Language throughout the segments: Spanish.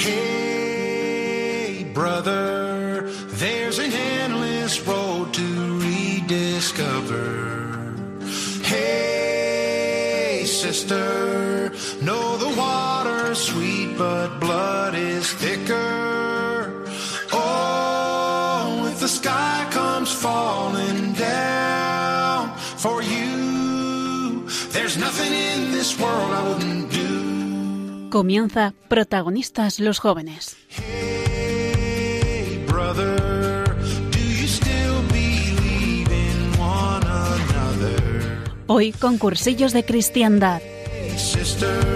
Hey, Comienza Protagonistas los jóvenes. Hey, brother? Hoy con cursillos de cristiandad. Hey, sister.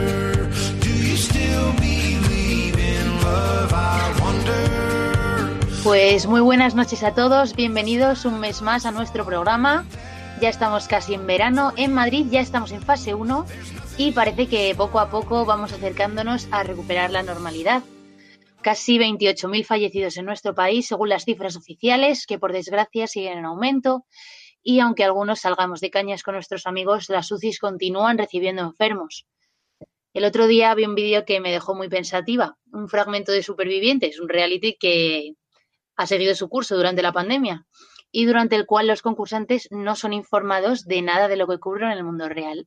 Pues muy buenas noches a todos, bienvenidos un mes más a nuestro programa. Ya estamos casi en verano, en Madrid ya estamos en fase 1 y parece que poco a poco vamos acercándonos a recuperar la normalidad. Casi 28.000 fallecidos en nuestro país, según las cifras oficiales, que por desgracia siguen en aumento. Y aunque algunos salgamos de cañas con nuestros amigos, las UCIs continúan recibiendo enfermos. El otro día vi un vídeo que me dejó muy pensativa, un fragmento de Supervivientes, un reality que ha seguido su curso durante la pandemia y durante el cual los concursantes no son informados de nada de lo que ocurre en el mundo real.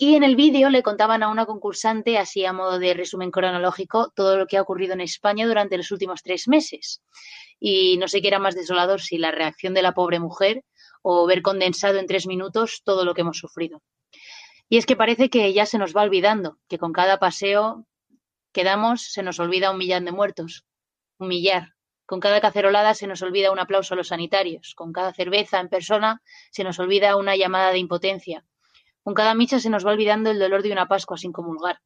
Y en el vídeo le contaban a una concursante, así a modo de resumen cronológico, todo lo que ha ocurrido en España durante los últimos tres meses. Y no sé qué era más desolador, si la reacción de la pobre mujer o ver condensado en tres minutos todo lo que hemos sufrido. Y es que parece que ya se nos va olvidando, que con cada paseo que damos se nos olvida un millón de muertos, un millar. Con cada cacerolada se nos olvida un aplauso a los sanitarios, con cada cerveza en persona se nos olvida una llamada de impotencia, con cada micha se nos va olvidando el dolor de una Pascua sin comulgar.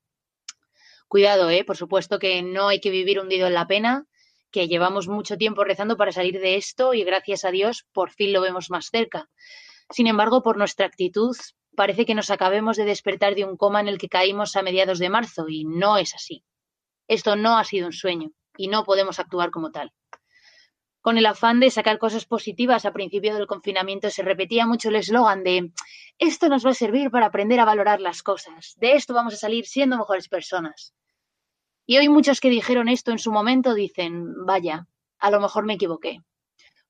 Cuidado, ¿eh? Por supuesto que no hay que vivir hundido en la pena, que llevamos mucho tiempo rezando para salir de esto y gracias a Dios por fin lo vemos más cerca. Sin embargo, por nuestra actitud, parece que nos acabemos de despertar de un coma en el que caímos a mediados de marzo y no es así. Esto no ha sido un sueño y no podemos actuar como tal. Con el afán de sacar cosas positivas a principio del confinamiento se repetía mucho el eslogan de esto nos va a servir para aprender a valorar las cosas, de esto vamos a salir siendo mejores personas. Y hoy muchos que dijeron esto en su momento dicen, vaya, a lo mejor me equivoqué.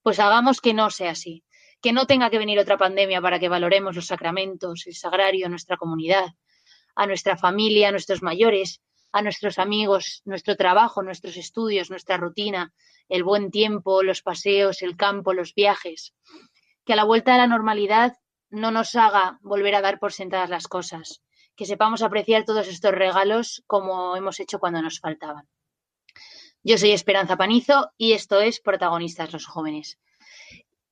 Pues hagamos que no sea así, que no tenga que venir otra pandemia para que valoremos los sacramentos, el sagrario, nuestra comunidad, a nuestra familia, a nuestros mayores, a nuestros amigos, nuestro trabajo, nuestros estudios, nuestra rutina, el buen tiempo, los paseos, el campo, los viajes. Que a la vuelta a la normalidad no nos haga volver a dar por sentadas las cosas, que sepamos apreciar todos estos regalos como hemos hecho cuando nos faltaban. Yo soy Esperanza Panizo y esto es Protagonistas los Jóvenes,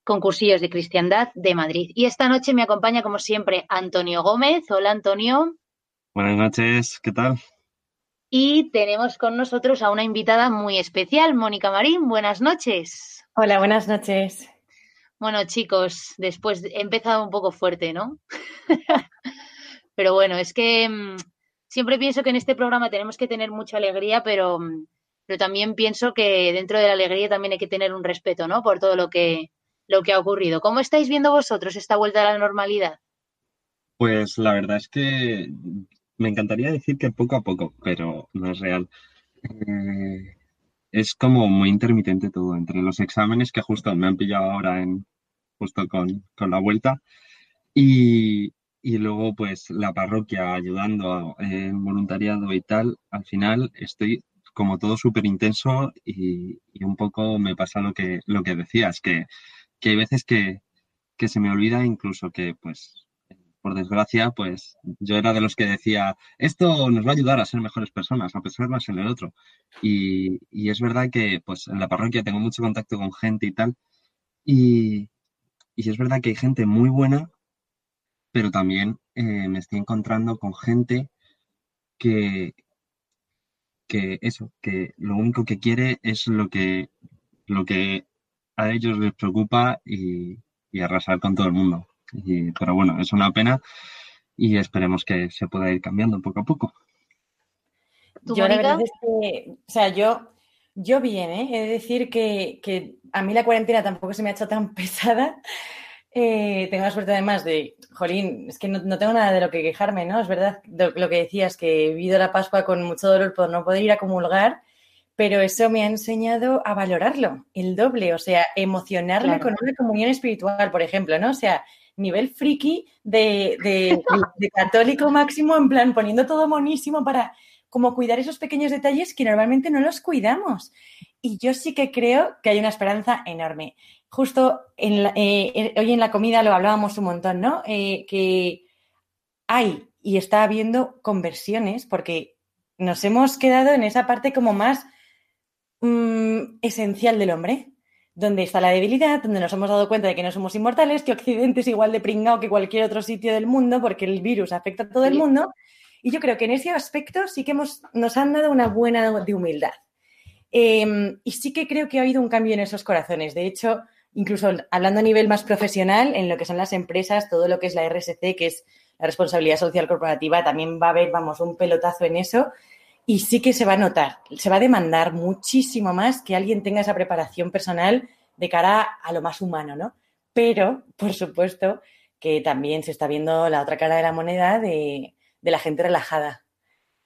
concursillos de cristiandad de Madrid. Y esta noche me acompaña, como siempre, Antonio Gómez. Hola, Antonio. Buenas noches, ¿qué tal? Y tenemos con nosotros a una invitada muy especial, Mónica Marín. Buenas noches. Hola, buenas noches. Bueno, chicos, después he empezado un poco fuerte, ¿no? pero bueno, es que mmm, siempre pienso que en este programa tenemos que tener mucha alegría, pero, mm, pero también pienso que dentro de la alegría también hay que tener un respeto, ¿no? Por todo lo que, lo que ha ocurrido. ¿Cómo estáis viendo vosotros esta vuelta a la normalidad? Pues la verdad es que me encantaría decir que poco a poco, pero no es real. Eh, es como muy intermitente todo, entre los exámenes que justo me han pillado ahora en justo con, con la vuelta y, y, luego pues la parroquia ayudando en voluntariado y tal, al final estoy como todo súper intenso y, y, un poco me pasa lo que, lo que decías, que, que hay veces que, que se me olvida incluso que pues por desgracia, pues yo era de los que decía, esto nos va a ayudar a ser mejores personas, a pensar más en el otro. Y, y, es verdad que pues en la parroquia tengo mucho contacto con gente y tal. Y, y es verdad que hay gente muy buena, pero también eh, me estoy encontrando con gente que, que eso, que lo único que quiere es lo que, lo que a ellos les preocupa y, y arrasar con todo el mundo. Y, pero bueno, es una pena y esperemos que se pueda ir cambiando poco a poco. Yo la verdad es que, o sea, yo, yo bien, ¿eh? he de decir que, que, a mí la cuarentena tampoco se me ha hecho tan pesada. Eh, tengo la suerte además de, jolín, es que no, no, tengo nada de lo que quejarme, ¿no? Es verdad lo, lo, que decías, que he vivido la Pascua con mucho dolor por no poder ir a comulgar pero eso me ha enseñado a valorarlo, el doble, o sea, emocionarme con una comunión espiritual, por ejemplo, ¿no? O sea, nivel friki de, católico máximo, en plan, poniendo todo monísimo para como cuidar esos pequeños detalles que normalmente no los cuidamos. Y yo sí que creo que hay una esperanza enorme. Justo en eh, hoy en la comida lo hablábamos un montón, ¿no? Eh, que hay y está habiendo conversiones porque nos hemos quedado en esa parte como más Mm, esencial del hombre, donde está la debilidad, donde nos hemos dado cuenta de que no somos inmortales, que Occidente es igual de pringado que cualquier otro sitio del mundo, porque el virus afecta a todo el mundo. Y yo creo que en ese aspecto sí que hemos, nos han dado una buena de humildad. Em, y sí que creo que ha habido un cambio en esos corazones. De hecho, incluso hablando a nivel más profesional, en lo que son las empresas, todo lo que es la RSC, que es la responsabilidad social corporativa, también va a haber, vamos, un pelotazo en eso. Y sí que se va a notar, se va a demandar muchísimo más que alguien tenga esa preparación personal de cara a lo más humano, ¿no? Pero, por supuesto, que también se está viendo la otra cara de la moneda de, la gente relajada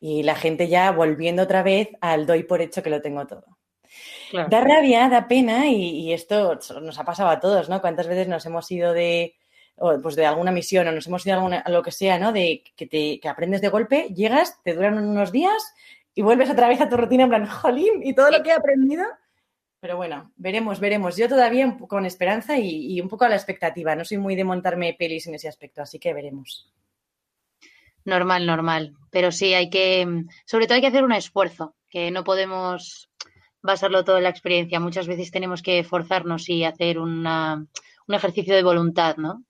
y la gente ya volviendo otra vez al doy por hecho que lo tengo todo. Da rabia, da pena y, esto nos ha pasado a todos, ¿no? ¿Cuántas veces nos hemos ido de, pues de alguna misión o nos hemos ido a, lo que sea, ¿no? De que, te, que aprendes de golpe, llegas, te duran unos días y vuelves otra vez a tu rutina en plan, y todo lo que he aprendido. Pero bueno, veremos, veremos. Yo todavía con esperanza y, un poco a la expectativa. No soy muy de montarme pelis en ese aspecto, así que veremos. Normal, normal. Pero sí, hay que, sobre todo hay que hacer un esfuerzo, que no podemos basarlo todo en la experiencia. Muchas veces tenemos que forzarnos y hacer un ejercicio de voluntad, ¿no?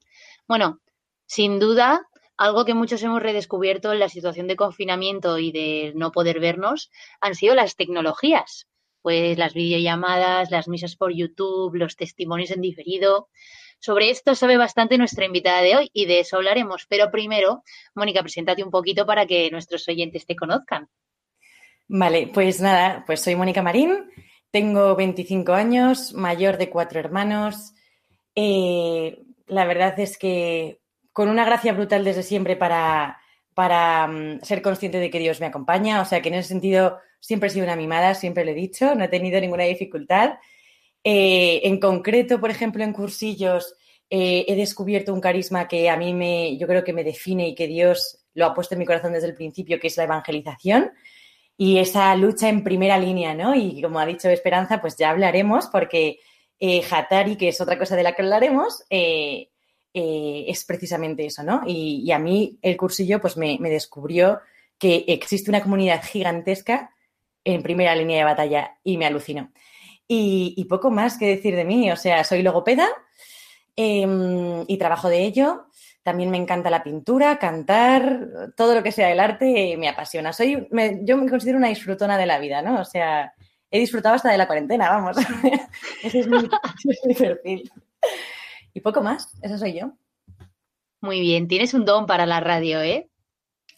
Bueno, sin duda, algo que muchos hemos redescubierto en la situación de confinamiento y de no poder vernos han sido las tecnologías, pues las videollamadas, las misas por YouTube, los testimonios en diferido. Sobre esto sabe bastante nuestra invitada de hoy y de eso hablaremos. Pero primero, Mónica, preséntate un poquito para que nuestros oyentes te conozcan. Vale, pues nada, pues soy Mónica Marín, tengo 25 años, mayor de cuatro hermanos. Eh, la verdad es que con una gracia brutal desde siempre para, para mm, ser consciente de que Dios me acompaña. O sea que en ese sentido siempre he sido una mimada, siempre lo he dicho, no he tenido ninguna dificultad. Eh, en concreto, por ejemplo, en cursillos eh, he descubierto un carisma que a mí me, yo creo que me define y que Dios lo ha puesto en mi corazón desde el principio, que es la evangelización y esa lucha en primera línea, ¿no? Y como ha dicho Esperanza, pues ya hablaremos porque eh, Hatari, que es otra cosa de la que hablaremos, eh, eh, es precisamente eso, ¿no? Y, a mí el cursillo pues me, descubrió que existe una comunidad gigantesca en primera línea de batalla y me alucinó. Y, poco más que decir de mí, o sea, soy logopeda em, y trabajo de ello. También me encanta la pintura, cantar, todo lo que sea el arte me apasiona. Soy, yo me considero una disfrutona de la vida, ¿no? O sea, he disfrutado hasta de la cuarentena, vamos. ese es mi perfil. Y poco más, eso soy yo. Muy bien, tienes un don para la radio, ¿eh?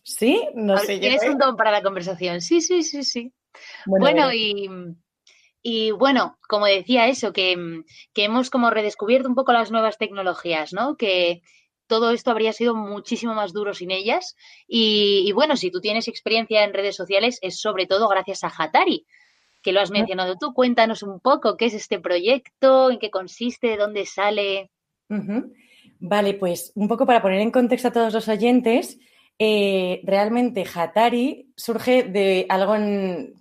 Sí, no sé. Tienes un don para la conversación, sí, sí, sí, sí. Bueno, y, y, bueno, como decía eso, que, que hemos como redescubierto un poco las nuevas tecnologías, ¿no? Que, todo esto habría sido muchísimo más duro sin ellas. Y, y, bueno, si tú tienes experiencia en redes sociales, es sobre todo gracias a Hatari, que lo has mencionado tú. Cuéntanos un poco qué es este proyecto, en qué consiste, de dónde sale. Vale, pues un poco para poner en contexto a todos los oyentes, eh, realmente Hatari surge de algo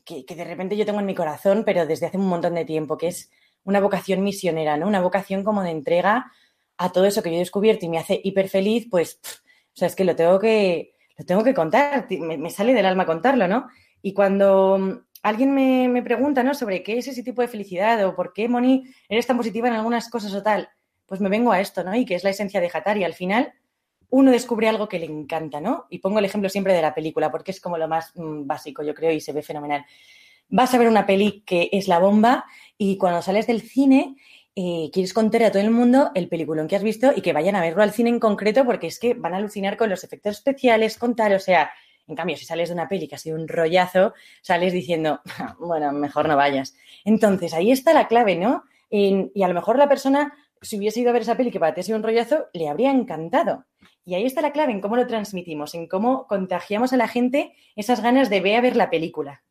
que, de repente yo tengo en mi corazón, pero desde hace un montón de tiempo, que es una vocación misionera, ¿no? Una vocación como de entrega a todo eso que yo he descubierto y me hace hiper feliz, pues, o sea, es que lo tengo que, lo tengo que contar, me, sale del alma contarlo, ¿no? Y cuando alguien me, me, pregunta, ¿no? Sobre qué es ese tipo de felicidad o por qué, Moni, eres tan positiva en algunas cosas o tal, pues me vengo a esto, ¿no? Y que es la esencia de Hatari. Al final, uno descubre algo que le encanta, ¿no? Y pongo el ejemplo siempre de la película, porque es como lo más mm, básico, yo creo, y se ve fenomenal. Vas a ver una peli que es la bomba y cuando sales del cine eh, quieres contar a todo el mundo el peliculón que has visto y que vayan a verlo al cine en concreto porque es que van a alucinar con los efectos especiales, con tal, o sea, en cambio, si sales de una peli que sido un rollazo, sales diciendo, bueno, mejor no vayas. Entonces, ahí está la clave, ¿no? y a lo mejor la persona si hubiese ido a ver esa peli que para ti ha sido un rollazo, le habría encantado. Y ahí está la clave en cómo lo transmitimos, en cómo contagiamos a la gente esas ganas de ver a ver la película.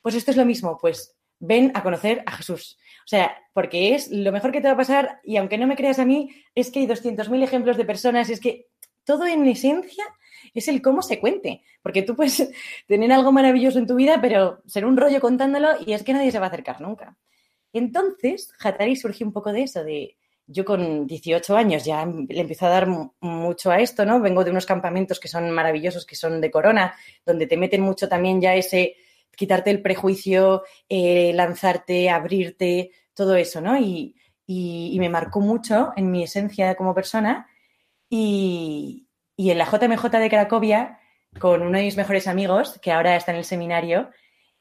Pues esto es lo mismo, pues ven a conocer a Jesús. O sea, porque es lo mejor que te va a pasar y aunque no me creas a mí, es que hay 200.000 ejemplos de personas, es que todo en esencia es el cómo se cuente. Porque tú puedes tener algo maravilloso en tu vida, pero ser un rollo contándolo y es que nadie se va a acercar nunca. Entonces, Hatari surgió un poco de eso, de yo con 18 años ya le empiezo a dar mucho a esto, ¿no? Vengo de unos campamentos que son maravillosos, que son de corona, donde te meten mucho también ya ese quitarte el prejuicio, eh, lanzarte, abrirte, todo eso, ¿no? Y, y, me marcó mucho en mi esencia como persona. Y, y en la JMJ de Cracovia, con uno de mis mejores amigos, que ahora está en el seminario,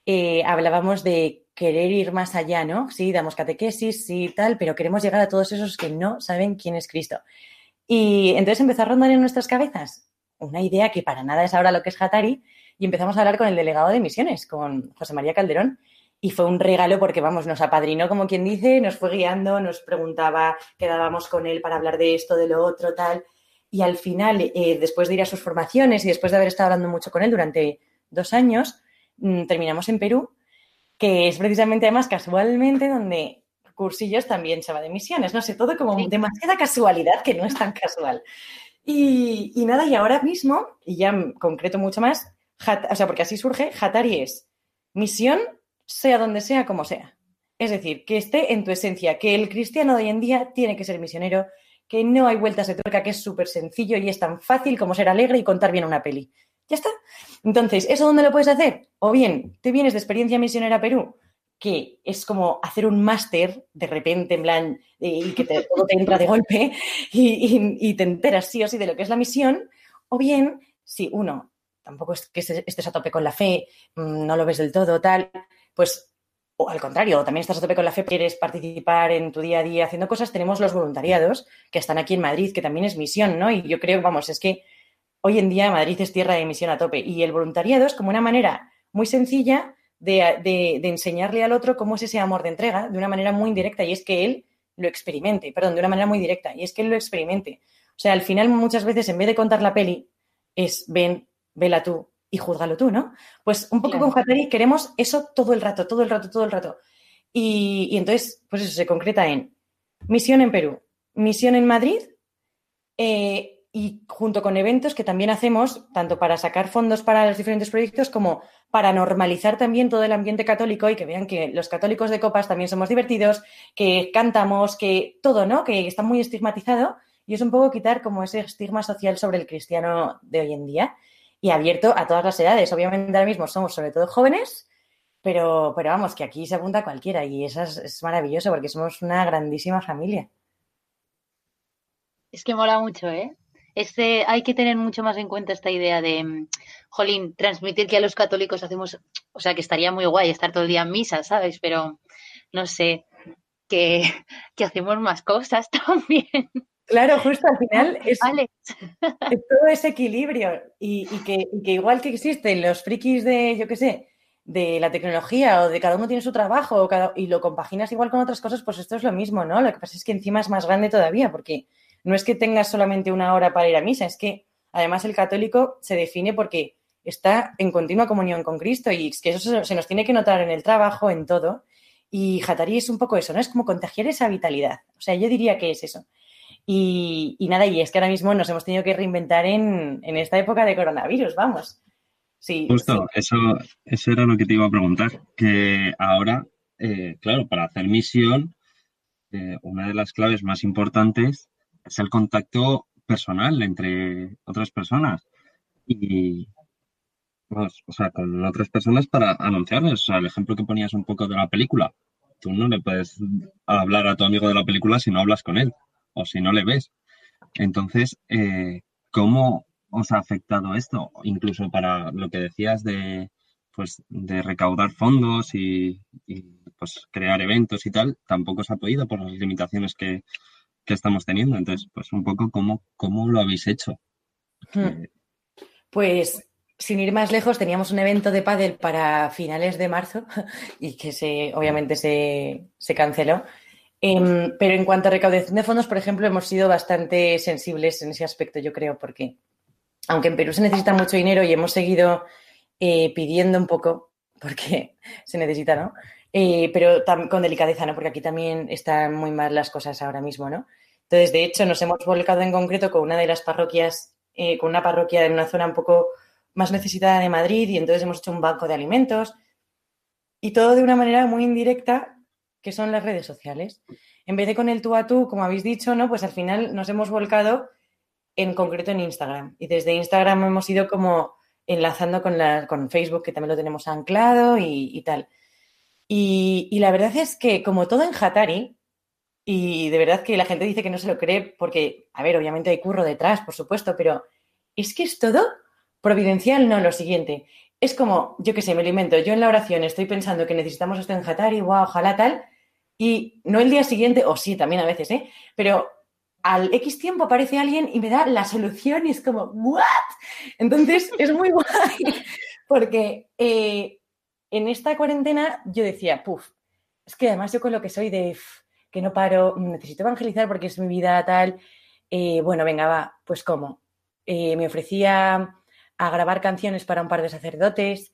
eh, hablábamos de querer ir más allá, ¿no? Sí, damos catequesis, sí, tal, pero queremos llegar a todos esos que no saben quién es Cristo. Y entonces empezó a rondar en nuestras cabezas una idea que para nada es ahora lo que es Hatari, y empezamos a hablar con el delegado de misiones, con José María Calderón, y fue un regalo porque, vamos, nos apadrinó, como quien dice, nos fue guiando, nos preguntaba, quedábamos con él para hablar de esto, de lo otro, tal. Y al final, eh, después de ir a sus formaciones y después de haber estado hablando mucho con él durante dos años, mm, terminamos en Perú, que es precisamente además casualmente donde Cursillos también se va de misiones. No sé, todo como demasiada casualidad que no es tan casual. Y, y, nada, y ahora mismo, y ya concreto mucho más, o sea, porque así surge, Hatari es misión, sea donde sea, como sea. Es decir, que esté en tu esencia, que el cristiano de hoy en día tiene que ser misionero, que no hay vueltas de tuerca, que es súper sencillo y es tan fácil como ser alegre y contar bien una peli. Ya está. Entonces, ¿eso dónde lo puedes hacer? O bien, te vienes de experiencia misionera Perú, que es como hacer un máster de repente, en plan, y que todo te entra de golpe y, te enteras sí o sí de lo que es la misión. O bien, si uno tampoco es que estés a tope con la fe, mm, no lo ves del todo, tal, pues o al contrario, también estás a tope con la fe, quieres participar en tu día a día haciendo cosas, tenemos los voluntariados que están aquí en Madrid, que también es misión, ¿no? Y yo creo, vamos, es que hoy en día Madrid es tierra de misión a tope y el voluntariado es como una manera muy sencilla de, enseñarle al otro cómo es ese amor de entrega de una manera muy indirecta y es que él lo experimente, perdón, de una manera muy directa y es que él lo experimente. O sea, al final muchas veces en vez de contar la peli es ven, vela tú, y juzgalo tú, ¿no? Pues un poco con Hatari queremos eso todo el rato, todo el rato, todo el rato. Y, entonces, pues eso se concreta en misión en Perú, misión en Madrid eh, y junto con eventos que también hacemos, tanto para sacar fondos para los diferentes proyectos como para normalizar también todo el ambiente católico y que vean que los católicos de copas también somos divertidos, que cantamos, que todo, ¿no? Que está muy estigmatizado y es un poco quitar como ese estigma social sobre el cristiano de hoy en día y abierto a todas las edades. Obviamente ahora mismo somos sobre todo jóvenes, pero, pero vamos, que aquí se apunta cualquiera y eso es, maravilloso porque somos una grandísima familia. Es que mola mucho, ¿eh? Este, hay que tener mucho más en cuenta esta idea de, mm, jolín, transmitir que a los católicos hacemos, o sea, que estaría muy guay estar todo el día en misa, ¿sabes? Pero, no sé, que, que hacemos más cosas también. Claro, justo al final es, todo ese equilibrio y, que, igual que existen los frikis de, yo qué sé, de la tecnología o de cada uno tiene su trabajo y lo compaginas igual con otras cosas, pues esto es lo mismo, ¿no? Lo que pasa es que encima es más grande todavía porque no es que tengas solamente una hora para ir a misa, es que además el católico se define porque está en continua comunión con Cristo y es que eso se nos tiene que notar en el trabajo, en todo. Y Hatari es un poco eso, ¿no? Es como contagiar esa vitalidad. O sea, yo diría que es eso. Y, nada, y es que ahora mismo nos hemos tenido que reinventar en, esta época de coronavirus, vamos. Sí, Justo, Eso, eso era lo que te iba a preguntar, que ahora, eh, claro, para hacer misión, eh, una de las claves más importantes es el contacto personal entre otras personas. Y, o sea, con otras personas para anunciarles. O sea, el ejemplo que ponías un poco de la película. Tú no le puedes hablar a tu amigo de la película si no hablas con él o si no le ves. Entonces, eh, ¿cómo os ha afectado esto? Incluso para lo que decías de, pues, de recaudar fondos y, pues, crear eventos y tal, tampoco os ha podido por las limitaciones que, estamos teniendo. Entonces, pues un poco cómo, cómo lo habéis hecho. Hmm. Pues sin ir más lejos, teníamos un evento de pádel para finales de marzo y que se, obviamente se, se canceló. Em, pero en cuanto a recaudación de fondos, por ejemplo, hemos sido bastante sensibles en ese aspecto, yo creo, porque aunque en Perú se necesita mucho dinero y hemos seguido eh, pidiendo un poco, porque se necesita, ¿no? eh, pero con delicadeza, ¿no? Porque aquí también están muy mal las cosas ahora mismo, ¿no? Entonces, de hecho, nos hemos volcado en concreto con una de las parroquias, eh, con una parroquia en una zona un poco más necesitada de Madrid y entonces hemos hecho un banco de alimentos y todo de una manera muy indirecta que son las redes sociales. En vez de con el tú a tú, como habéis dicho, ¿no? Pues al final nos hemos volcado en concreto en Instagram. Y desde Instagram hemos ido como enlazando con, la, con Facebook, que también lo tenemos anclado y, tal. Y, y, la verdad es que, como todo en Hatari, y de verdad que la gente dice que no se lo cree, porque, a ver, obviamente hay curro detrás, por supuesto, pero es que es todo providencial, no, lo siguiente. Es como, yo qué sé, me lo invento, yo en la oración estoy pensando que necesitamos esto en Hatari, wow, ojalá tal, y no el día siguiente, o sí, también a veces, ¿eh? Pero al X tiempo aparece alguien y me da la solución y es como, ¿what? Entonces es muy guay porque eh, en esta cuarentena yo decía, puff, es que además yo con lo que soy de que no paro, necesito evangelizar porque es mi vida tal, eh, bueno, venga, va, pues cómo. Eh, me ofrecía a grabar canciones para un par de sacerdotes,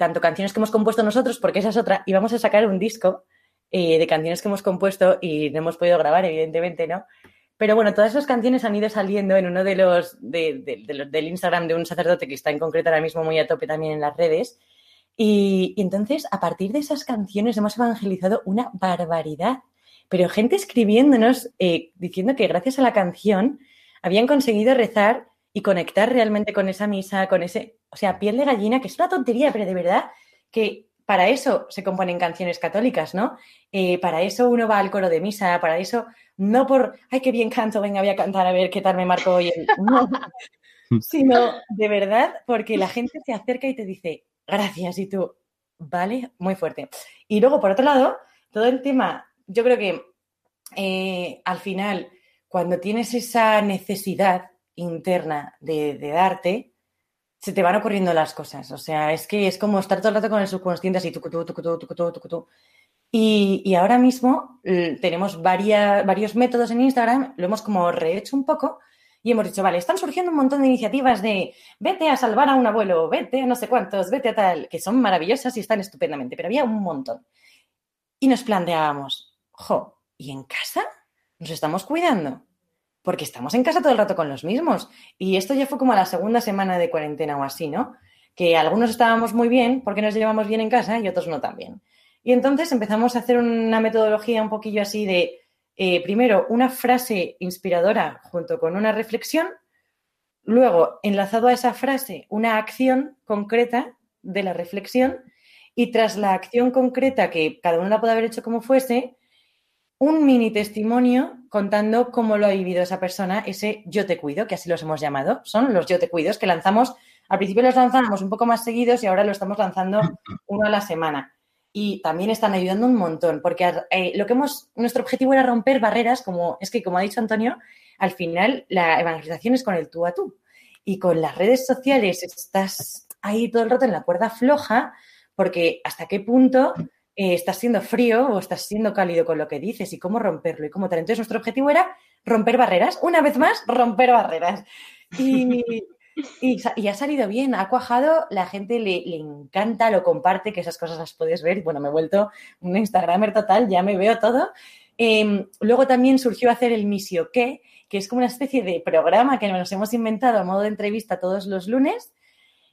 tanto canciones que hemos compuesto nosotros, porque esa es otra, y vamos a sacar un disco de canciones que hemos compuesto y no hemos podido grabar, evidentemente, ¿no? Pero bueno, todas esas canciones han ido saliendo en uno de los, del Instagram de un sacerdote que está en concreto ahora mismo muy a tope también en las redes. Y, entonces, a partir de esas canciones hemos evangelizado una barbaridad. Pero gente escribiéndonos, eh, diciendo que gracias a la canción habían conseguido rezar y conectar realmente con esa misa, con ese, o sea, piel de gallina, que es una tontería, pero de verdad que para eso se componen canciones católicas, ¿no? Eh, para eso uno va al coro de misa, para eso, no por, ay, qué bien canto, venga, voy a cantar a ver qué tal me marco hoy. No, sino de verdad, porque la gente se acerca y te dice, gracias, y tú, vale, muy fuerte. Y luego, por otro lado, todo el tema, yo creo que eh, al final, cuando tienes esa necesidad interna de darte, se te van ocurriendo las cosas. O sea, es que es como estar todo el rato con el subconsciente así, tucutú, tucutú, tucutú. Y, y ahora mismo tenemos varios métodos en Instagram, lo hemos como rehecho un poco y hemos dicho, vale, están surgiendo un montón de iniciativas de vete a salvar a un abuelo, vete a no sé cuántos, vete a tal, que son maravillosas y están estupendamente, pero había un montón. Y nos planteábamos, jo, ¿y en casa? ¿Nos estamos cuidando? Porque estamos en casa todo el rato con los mismos. Y esto ya fue como a la segunda semana de cuarentena o así, ¿no? Que algunos estábamos muy bien porque nos llevamos bien en casa y otros no tan bien. Y entonces empezamos a hacer una metodología un poquillo así de, eh, primero, una frase inspiradora junto con una reflexión, luego, enlazado a esa frase, una acción concreta de la reflexión y tras la acción concreta, que cada uno la puede haber hecho como fuese, un mini testimonio contando cómo lo ha vivido esa persona, ese yo te cuido, que así los hemos llamado. Son los yo te cuidos que lanzamos, al principio los lanzábamos un poco más seguidos y ahora lo estamos lanzando uno a la semana. Y también están ayudando un montón, porque eh, lo que hemos, nuestro objetivo era romper barreras, como es que, como ha dicho Antonio, al final la evangelización es con el tú a tú. Y con las redes sociales estás ahí todo el rato en la cuerda floja, porque hasta qué punto eh, estás siendo frío o estás siendo cálido con lo que dices y cómo romperlo y cómo tal. Entonces, nuestro objetivo era romper barreras. Una vez más, romper barreras. Y, ha salido bien, ha cuajado, la gente le, encanta, lo comparte, que esas cosas las puedes ver. Bueno, me he vuelto un Instagramer total, ya me veo todo. Em, luego también surgió hacer el Misio que, que es como una especie de programa que nos hemos inventado a modo de entrevista todos los lunes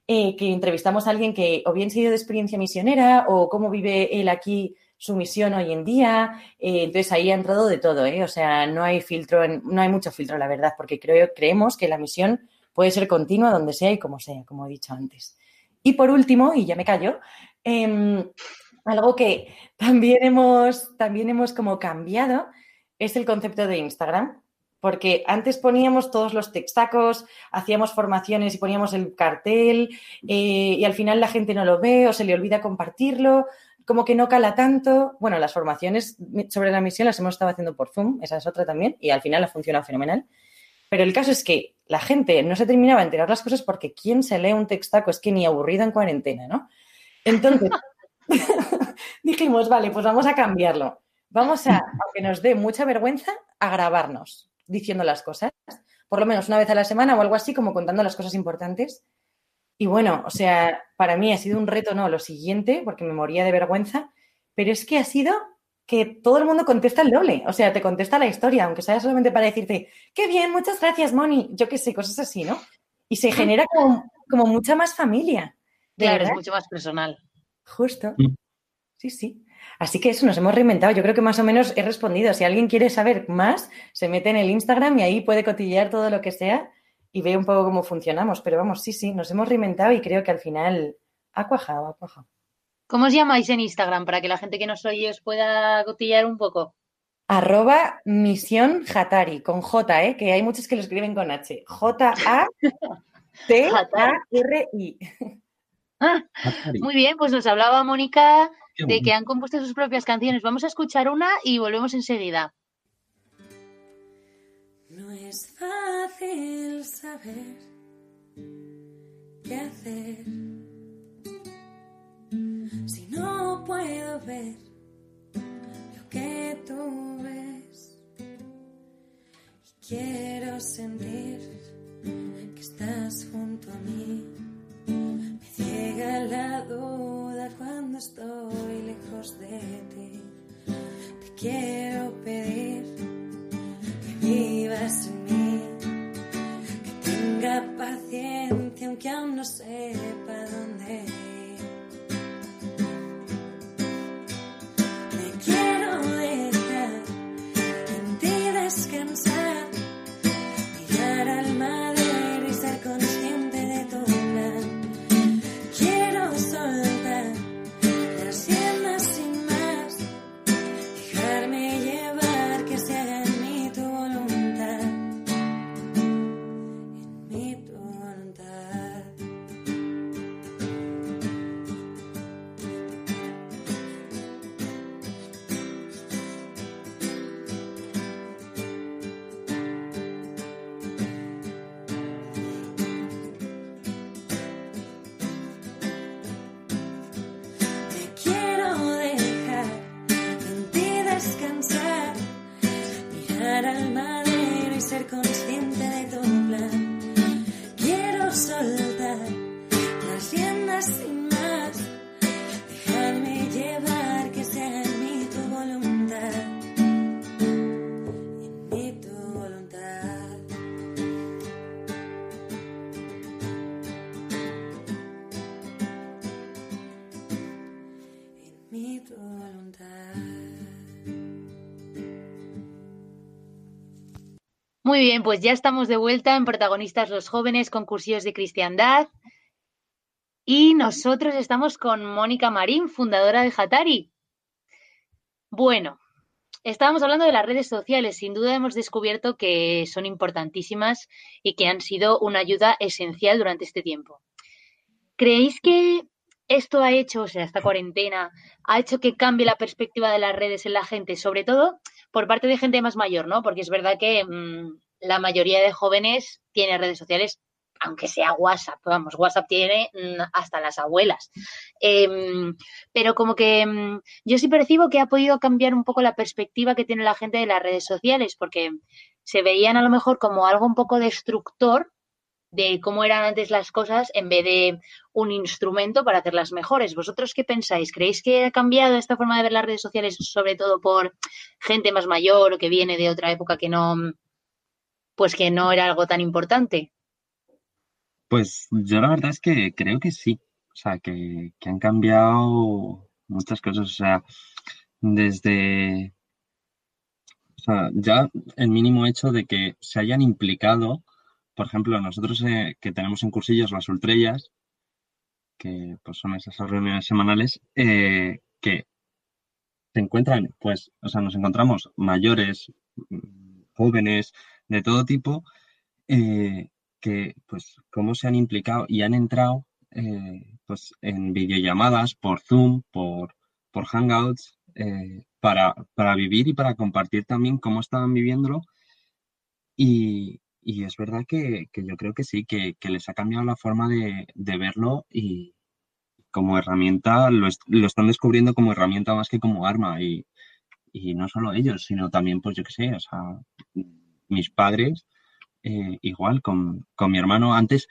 eh, que entrevistamos a alguien que o bien se ha ido de experiencia misionera o cómo vive él aquí su misión hoy en día. Eh, entonces ahí ha entrado de todo, ¿eh? O sea, no hay filtro, no hay mucho filtro, la verdad, porque creo, creemos que la misión puede ser continua donde sea y como sea, como he dicho antes. Y por último, y ya me callo, em, algo que también hemos, también hemos como cambiado es el concepto de Instagram porque antes poníamos todos los textacos, hacíamos formaciones y poníamos el cartel eh, y al final la gente no lo ve o se le olvida compartirlo, como que no cala tanto. Bueno, las formaciones sobre la misión las hemos estado haciendo por Zoom, esa es otra también, y al final ha funcionado fenomenal. Pero el caso es que la gente no se terminaba de enterar las cosas porque ¿quién se lee un textaco? Es que ni aburrido en cuarentena, ¿no? Entonces, dijimos, vale, pues vamos a cambiarlo. Vamos a, aunque nos dé mucha vergüenza, a grabarnos diciendo las cosas, por lo menos una vez a la semana o algo así, como contando las cosas importantes. Y bueno, o sea, para mí ha sido un reto, no, lo siguiente, porque me moría de vergüenza, pero es que ha sido que todo el mundo contesta el doble. O sea, te contesta la historia, aunque sea solamente para decirte, qué bien, muchas gracias, Moni. Yo qué sé, cosas así, ¿no? Y se genera como, como mucha más familia. Claro, es mucho más personal. Justo. Mm. Sí, sí. Así que eso, nos hemos reinventado. Yo creo que más o menos he respondido. Si alguien quiere saber más, se mete en el Instagram y ahí puede cotillear todo lo que sea y ve un poco cómo funcionamos. Pero vamos, sí, sí, nos hemos reinventado y creo que al final ha cuajado, ha cuajado. ¿Cómo os llamáis en Instagram para que la gente que no soy os pueda cotillar un poco? Arroba misión Hatari, con J, ¿eh? que hay muchos que lo escriben con H. J-A-T-A-R-I. Ah, muy bien, pues nos hablaba Mónica de que han compuesto sus propias canciones. Vamos a escuchar una y volvemos enseguida. No es fácil saber qué hacer si no puedo ver lo que tú ves y quiero sentir que estás junto a mí me ciega la duda cuando estoy lejos de ti. Te quiero pedir que vivas en mí que tenga paciencia aunque aún no sepa dónde ir Muy bien, pues ya estamos de vuelta en Protagonistas los Jóvenes, concursos de cristiandad. Y nosotros estamos con Mónica Marín, fundadora de Hatari. Bueno, estábamos hablando de las redes sociales. Sin duda hemos descubierto que son importantísimas y que han sido una ayuda esencial durante este tiempo. ¿Creéis que esto ha hecho, o sea, esta cuarentena, ha hecho que cambie la perspectiva de las redes en la gente? Sobre todo por parte de gente más mayor, ¿no? Porque es verdad que mm, la mayoría de jóvenes tiene redes sociales, aunque sea WhatsApp, vamos, WhatsApp tiene mm, hasta las abuelas. Em, pero como que mm, yo sí percibo que ha podido cambiar un poco la perspectiva que tiene la gente de las redes sociales, porque se veían a lo mejor como algo un poco destructor de cómo eran antes las cosas en vez de un instrumento para hacerlas mejores. ¿Vosotros qué pensáis? ¿Creéis que ha cambiado esta forma de ver las redes sociales, sobre todo por gente más mayor o que viene de otra época que no, pues que no era algo tan importante? Pues yo la verdad es que creo que sí. O sea, que, que han cambiado muchas cosas. O sea, desde o sea, ya el mínimo hecho de que se hayan implicado por ejemplo, nosotros eh, que tenemos en cursillos las ultrellas, que pues son esas reuniones semanales, eh, que se encuentran, pues, o sea, nos encontramos mayores, jóvenes, de todo tipo, eh, que, pues, cómo se han implicado y han entrado, pues, en videollamadas por Zoom, por, por Hangouts, para, para vivir y para compartir también cómo estaban viviéndolo y, y es verdad que, yo creo que sí, que, les ha cambiado la forma de, verlo y como herramienta, lo, están descubriendo como herramienta más que como arma. Y, no solo ellos, sino también, pues yo qué sé, o sea, mis padres, eh, igual con, mi hermano. Antes,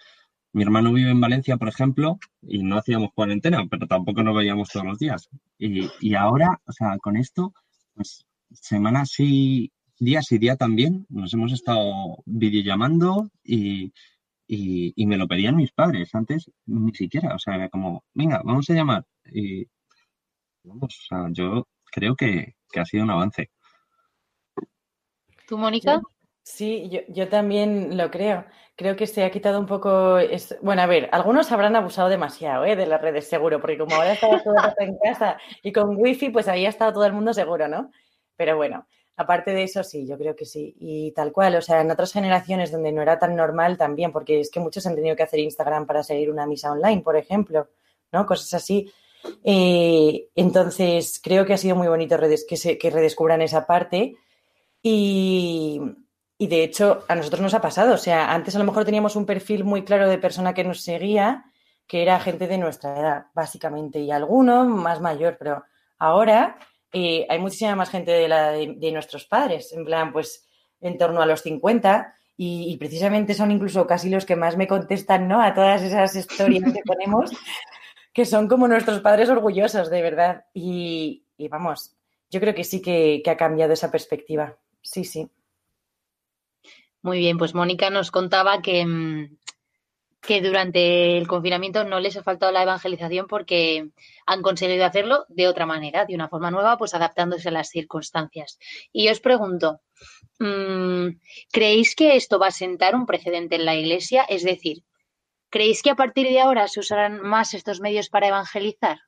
mi hermano vive en Valencia, por ejemplo, y no hacíamos cuarentena, pero tampoco nos veíamos todos los días. Y, ahora, o sea, con esto, pues semanas sí, días y día también, nos hemos estado videollamando y, y, me lo pedían mis padres. Antes ni siquiera, o sea, era como, venga, vamos a llamar. Y vamos, o sea, yo creo que, ha sido un avance. ¿Tú, Mónica? Sí, yo, yo, también lo creo. Creo que se ha quitado un poco. Bueno, a ver, algunos habrán abusado demasiado ¿eh? de las redes, seguro, porque como ahora estaba todo en casa y con wifi, pues ahí ha estado todo el mundo seguro, ¿no? Pero bueno, aparte de eso, sí, yo creo que sí. Y tal cual, o sea, en otras generaciones donde no era tan normal también, porque es que muchos han tenido que hacer Instagram para seguir una misa online, por ejemplo, ¿no? Cosas así. Eh, entonces, creo que ha sido muy bonito que, se, que redescubran esa parte. Y, y de hecho, a nosotros nos ha pasado. O sea, antes a lo mejor teníamos un perfil muy claro de persona que nos seguía, que era gente de nuestra edad, básicamente, y alguno más mayor, pero ahora eh, hay muchísima más gente de, la de, nuestros padres, en plan, pues en torno a los 50, y, precisamente son incluso casi los que más me contestan, ¿no? A todas esas historias que ponemos, que son como nuestros padres orgullosos, de verdad. Y, vamos, yo creo que sí que ha cambiado esa perspectiva. Sí, sí. Muy bien, pues Mónica nos contaba que, mm, que durante el confinamiento no les ha faltado la evangelización porque han conseguido hacerlo de otra manera, de una forma nueva, pues adaptándose a las circunstancias. Y os pregunto, mm, ¿creéis que esto va a sentar un precedente en la Iglesia? Es decir, ¿creéis que a partir de ahora se usarán más estos medios para evangelizar?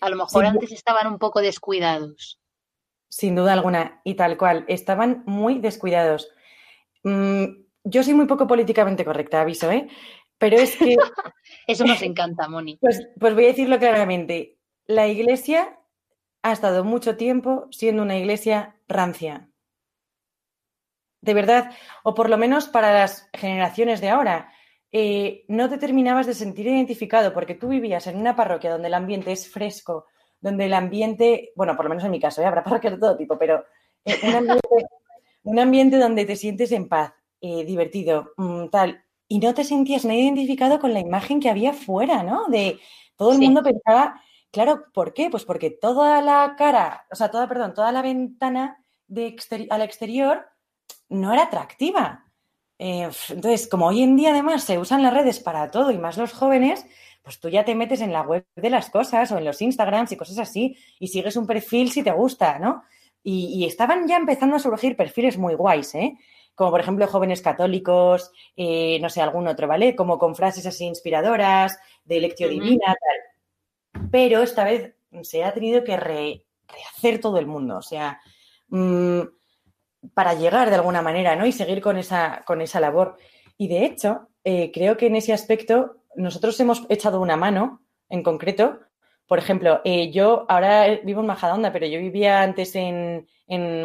A lo mejor antes estaban un poco descuidados. Sin duda alguna, y tal cual, estaban muy descuidados. Mm, yo soy muy poco políticamente correcta, aviso, ¿eh? Pero es que... Eso nos encanta, Moni. Pues, pues voy a decirlo claramente. La iglesia ha estado mucho tiempo siendo una iglesia rancia. De verdad, o por lo menos para las generaciones de ahora. Eh, no te terminabas de sentir identificado porque tú vivías en una parroquia donde el ambiente es fresco, donde el ambiente, bueno, por lo menos en mi caso, ¿eh? habrá parroquias de todo tipo, pero eh, un ambiente un ambiente donde te sientes en paz, eh, divertido, mm, tal, y no te sentías nada identificado con la imagen que había fuera, ¿no? De todo el mundo pensaba, claro, ¿por qué? Pues porque toda la cara, o sea, toda, perdón, toda la ventana de al exterior no era atractiva. Eh, entonces, como hoy en día además se usan las redes para todo y más los jóvenes, pues tú ya te metes en la web de las cosas o en los Instagrams y cosas así y sigues un perfil si te gusta, ¿no? Y, estaban ya empezando a surgir perfiles muy guays, ¿eh? Como por ejemplo jóvenes católicos, eh, no sé, algún otro, ¿vale? Como con frases así inspiradoras, de lectio divina, tal. Pero esta vez se ha tenido que rehacer todo el mundo, o sea, mm, para llegar de alguna manera, ¿no? Y seguir con esa, con esa labor. Y de hecho, eh, creo que en ese aspecto nosotros hemos echado una mano, en concreto, por ejemplo, eh, yo ahora vivo en Majadahonda, pero yo vivía antes en,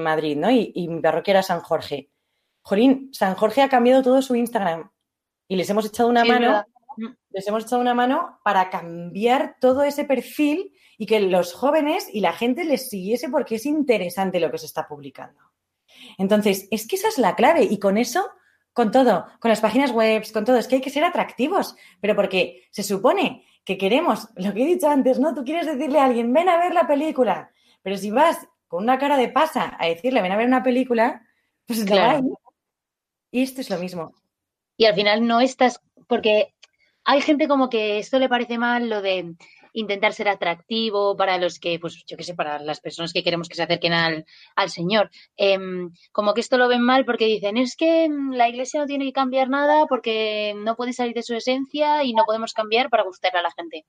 Madrid, ¿no? Y, mi parroquia era San Jorge. Jorín, San Jorge ha cambiado todo su Instagram y les hemos echado una mano, les hemos echado una mano para cambiar todo ese perfil y que los jóvenes y la gente les siguiese porque es interesante lo que se está publicando. Entonces, es que esa es la clave y con eso, con todo, con las páginas web, con todo, es que hay que ser atractivos, pero porque se supone que queremos, lo que he dicho antes, ¿no? Tú quieres decirle a alguien, ven a ver la película, pero si vas con una cara de pasa a decirle, ven a ver una película, pues claro. Y esto es lo mismo. Y al final no estás, porque hay gente como que esto le parece mal, lo de intentar ser atractivo para los que, pues yo qué sé, para las personas que queremos que se acerquen al, al Señor. Em, como que esto lo ven mal porque dicen, es que mm, la iglesia no tiene que cambiar nada porque no puede salir de su esencia y no podemos cambiar para gustarle a la gente.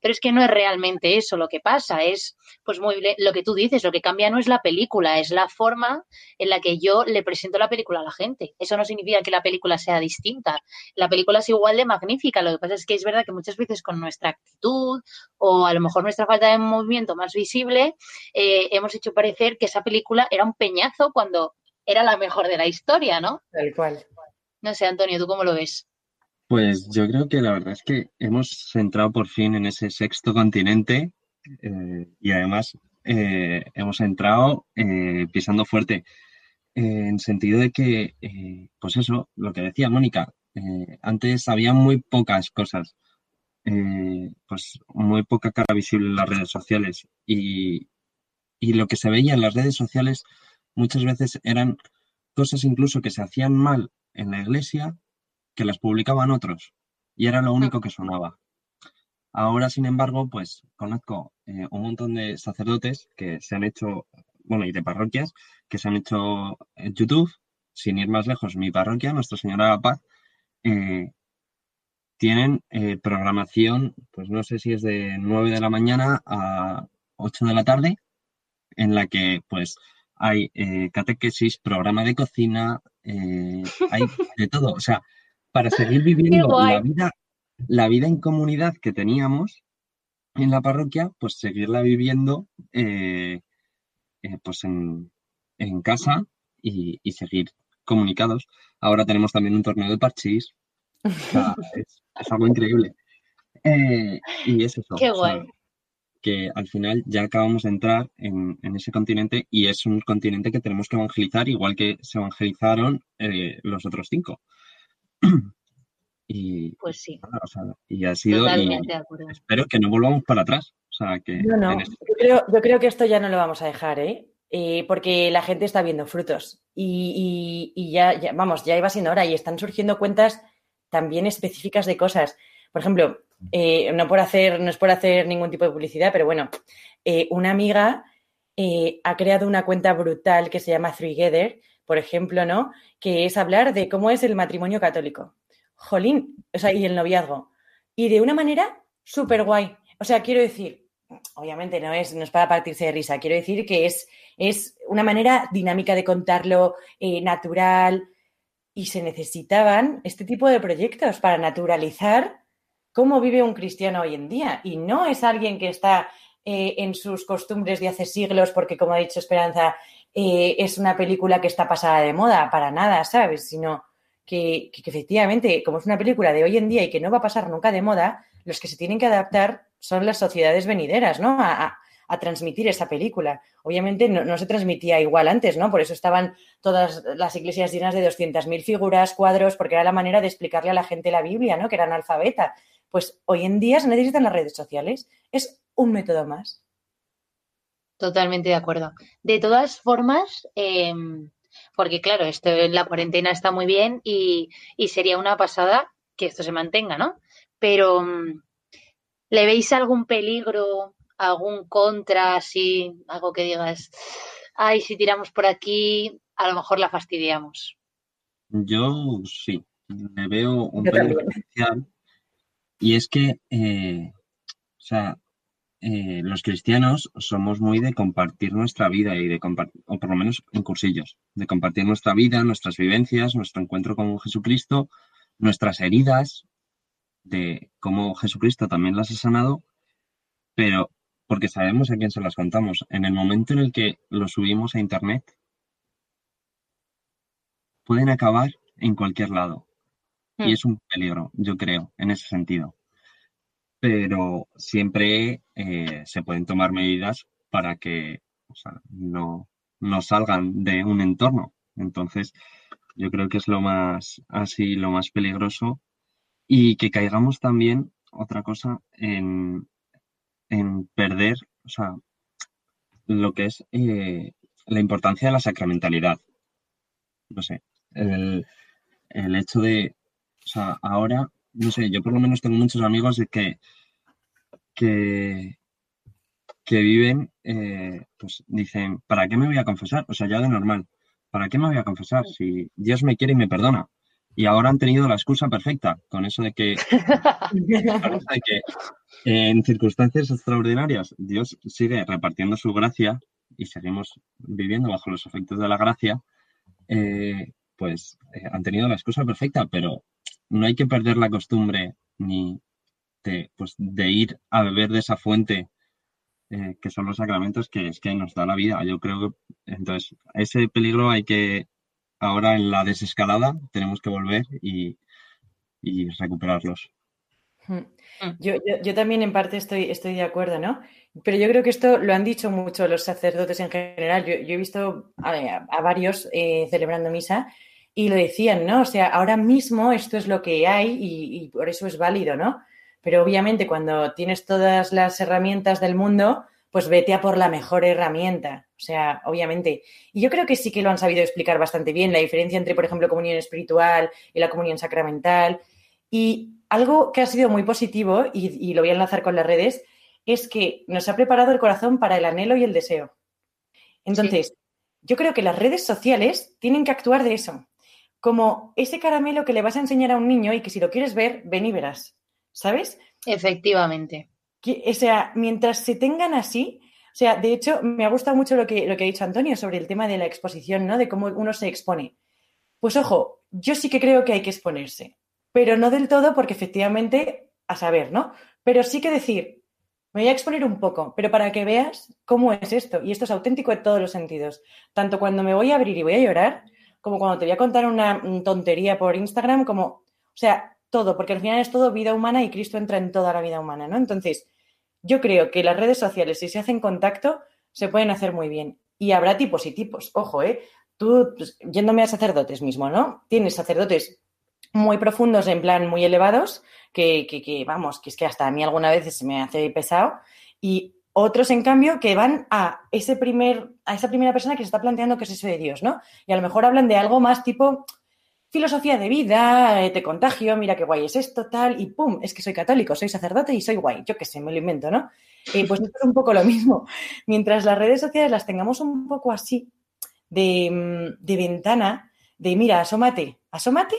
Pero es que no es realmente eso lo que pasa, es pues muy lo que tú dices, lo que cambia no es la película, es la forma en la que yo le presento la película a la gente. Eso no significa que la película sea distinta. La película es igual de magnífica, lo que pasa es que es verdad que muchas veces con nuestra actitud o a lo mejor nuestra falta de movimiento más visible, eh, hemos hecho parecer que esa película era un peñazo cuando era la mejor de la historia, ¿no? Tal cual. No sé, Antonio, ¿tú cómo lo ves? Pues yo creo que la verdad es que hemos entrado por fin en ese sexto continente eh, y además eh, hemos entrado pisando fuerte en sentido de que, pues eso, lo que decía Mónica, antes había muy pocas cosas eh, pues muy poca cara visible en las redes sociales y, y lo que se veía en las redes sociales muchas veces eran cosas incluso que se hacían mal en la iglesia que las publicaban otros y era lo único que sonaba. Ahora, sin embargo, pues conozco eh, un montón de sacerdotes que se han hecho, bueno, y de parroquias que se han hecho YouTube, sin ir más lejos, mi parroquia, Nuestra Señora de la Paz, eh, tienen eh, programación, pues no sé si es de 9 de la mañana a 8 de la tarde, en la que pues hay catequesis, programa de cocina, hay de todo. O sea, para seguir viviendo la vida la vida en comunidad que teníamos en la parroquia, pues seguirla viviendo eh, eh, pues en, casa y, seguir comunicados. Ahora tenemos también un torneo de parchís. Es, algo increíble. Eh, y es eso. Qué guay. que al final ya acabamos de entrar en, ese continente y es un continente que tenemos que evangelizar igual que se evangelizaron los otros cinco. Y, pues sí. y ha sido. espero que no volvamos para atrás. O sea, que no, este yo, creo, yo creo que esto ya no lo vamos a dejar, ¿eh? eh porque la gente está viendo frutos y, y, ya, ya, vamos, ya iba siendo hora y están surgiendo cuentas también específicas de cosas. Por ejemplo, eh, no, hacer, es por hacer ningún tipo de publicidad, pero bueno, eh, una amiga ha creado una cuenta brutal que se llama Together, por ejemplo, ¿no? Que es hablar de cómo es el matrimonio católico jolín, o sea, y el noviazgo. Y de una manera súper guay. O sea, quiero decir, obviamente no es, no es para partirse de risa, quiero decir que es, es una manera dinámica de contarlo, eh, natural, y se necesitaban este tipo de proyectos para naturalizar cómo vive un cristiano hoy en día. Y no es alguien que está eh, en sus costumbres de hace siglos, porque como ha dicho Esperanza, eh, es una película que está pasada de moda, para nada, ¿sabes? Sino que, efectivamente, como es una película de hoy en día y que no va a pasar nunca de moda, los que se tienen que adaptar son las sociedades venideras, ¿no? A, transmitir esa película. Obviamente no, se transmitía igual antes, ¿no? Por eso estaban todas las iglesias llenas de 200.000 figuras, cuadros, porque era la manera de explicarle a la gente la Biblia, ¿no? Que era analfabeta. Pues hoy en día se necesitan las redes sociales. Es un método más. Totalmente de acuerdo. De todas formas, em, porque claro, esto, la cuarentena está muy bien y, sería una pasada que esto se mantenga, ¿no? Pero mm, ¿le veis algún peligro, algún contra, así, algo que digas, ay, si tiramos por aquí, a lo mejor la fastidiamos? Yo sí, le veo un peligro potencial y es que, eh, o sea, eh, los cristianos somos muy de compartir nuestra vida y de compartir, o por lo menos en cursillos, de compartir nuestra vida, nuestras vivencias, nuestro encuentro con Jesucristo, nuestras heridas, de cómo Jesucristo también las ha sanado, pero porque sabemos a quién se las contamos. En el momento en el que lo subimos a Internet, pueden acabar en cualquier lado. Y hmm. es un peligro, yo creo, en ese sentido pero siempre eh, se pueden tomar medidas para que no, no salgan de un entorno. Entonces, yo creo que es lo más así, lo más peligroso. Y que caigamos también, otra cosa, en, en perder, o sea, lo que es eh, la importancia de la sacramentalidad. No sé, el, el hecho de, o sea, ahora no sé, yo por lo menos tengo muchos amigos de que, que, que viven, eh, pues dicen, ¿para qué me voy a confesar? O sea, ya de normal, ¿para qué me voy a confesar si Dios me quiere y me perdona? Y ahora han tenido la excusa perfecta con eso de que, de que en circunstancias extraordinarias Dios sigue repartiendo su gracia y seguimos viviendo bajo los efectos de la gracia, eh, pues eh, han tenido la excusa perfecta, pero no hay que perder la costumbre ni de, pues, de ir a beber de esa fuente eh, que son los sacramentos que es que nos da la vida. Yo creo que entonces ese peligro hay que ahora en la desescalada tenemos que volver y, recuperarlos. Hmm. Yo, yo, también en parte estoy, estoy de acuerdo, ¿no? Pero yo creo que esto lo han dicho mucho los sacerdotes en general. Yo, he visto a, varios eh, celebrando misa y lo decían, ¿no? O sea, ahora mismo esto es lo que hay y, por eso es válido, ¿no? pero obviamente cuando tienes todas las herramientas del mundo, pues vete a por la mejor herramienta. O sea, obviamente. Y yo creo que sí que lo han sabido explicar bastante bien, la diferencia entre, por ejemplo, comunión espiritual y la comunión sacramental. Y algo que ha sido muy positivo, y, lo voy a enlazar con las redes, es que nos ha preparado el corazón para el anhelo y el deseo. Entonces, yo creo que las redes sociales tienen que actuar de eso, como ese caramelo que le vas a enseñar a un niño y que si lo quieres ver, ven y verás. ¿sabes? Efectivamente. o sea, mientras se tengan así, sea, de hecho, me ha gustado mucho lo que, lo que ha dicho Antonio sobre el tema de la exposición, ¿no? De cómo uno se expone. Pues ojo, yo sí que creo que hay que exponerse, pero no del todo porque efectivamente, a saber, ¿no? Pero sí que decir, me voy a exponer un poco, pero para que veas cómo es esto. Y esto es auténtico en todos los sentidos. Tanto cuando me voy a abrir y voy a llorar, como cuando te voy a contar una tontería por Instagram, como, o sea, todo, porque al final es todo vida humana y Cristo entra en toda la vida humana, ¿no? Entonces, yo creo que las redes sociales, si se hacen contacto, se pueden hacer muy bien. Y habrá tipos y tipos, ojo, ¿eh? Tú, pues, yéndome a sacerdotes mismo, ¿no? Tienes sacerdotes muy profundos, en plan muy elevados, que, que, vamos, que es que hasta a mí alguna vez se me hace pesado, y otros, en cambio, que van a ese primer, a esa primera persona que se está planteando que es eso de Dios, ¿no? Y a lo mejor hablan de algo más tipo, filosofía de vida, eh, te contagio, mira qué guay es esto, tal, y pum, es que soy católico, soy sacerdote y soy guay, yo qué sé, me lo invento, ¿no? Eh, pues es un poco lo mismo. Mientras las redes sociales las tengamos un poco así, de, mm, de ventana, de mira, asómate, asómate,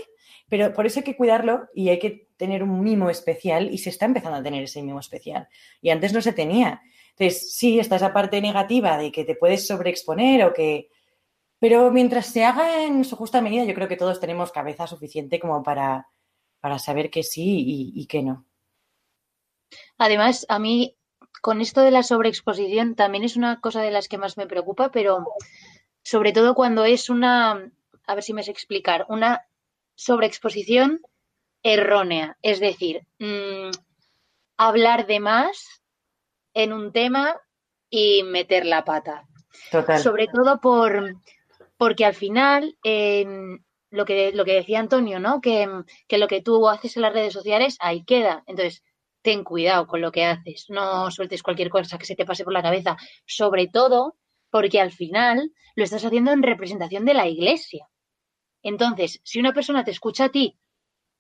pero por eso hay que cuidarlo y hay que tener un mimo especial y se está empezando a tener ese mimo especial. Y antes no se tenía. Entonces, sí, está esa parte negativa de que te puedes sobreexponer o que pero mientras se haga en su justa medida, yo creo que todos tenemos cabeza suficiente como para, para saber que sí y, que no. Además, a mí con esto de la sobreexposición también es una cosa de las que más me preocupa, pero sobre todo cuando es una, a ver si me sé explicar, una sobreexposición errónea. Es decir, mm, hablar de más en un tema y meter la pata. Total. Sobre todo por, porque al final, lo, que, lo que decía Antonio, ¿no? Que, que, lo que tú haces en las redes sociales, ahí queda. Entonces, ten cuidado con lo que haces, no sueltes cualquier cosa que se te pase por la cabeza, sobre todo porque al final lo estás haciendo en representación de la iglesia. Entonces, si una persona te escucha a ti,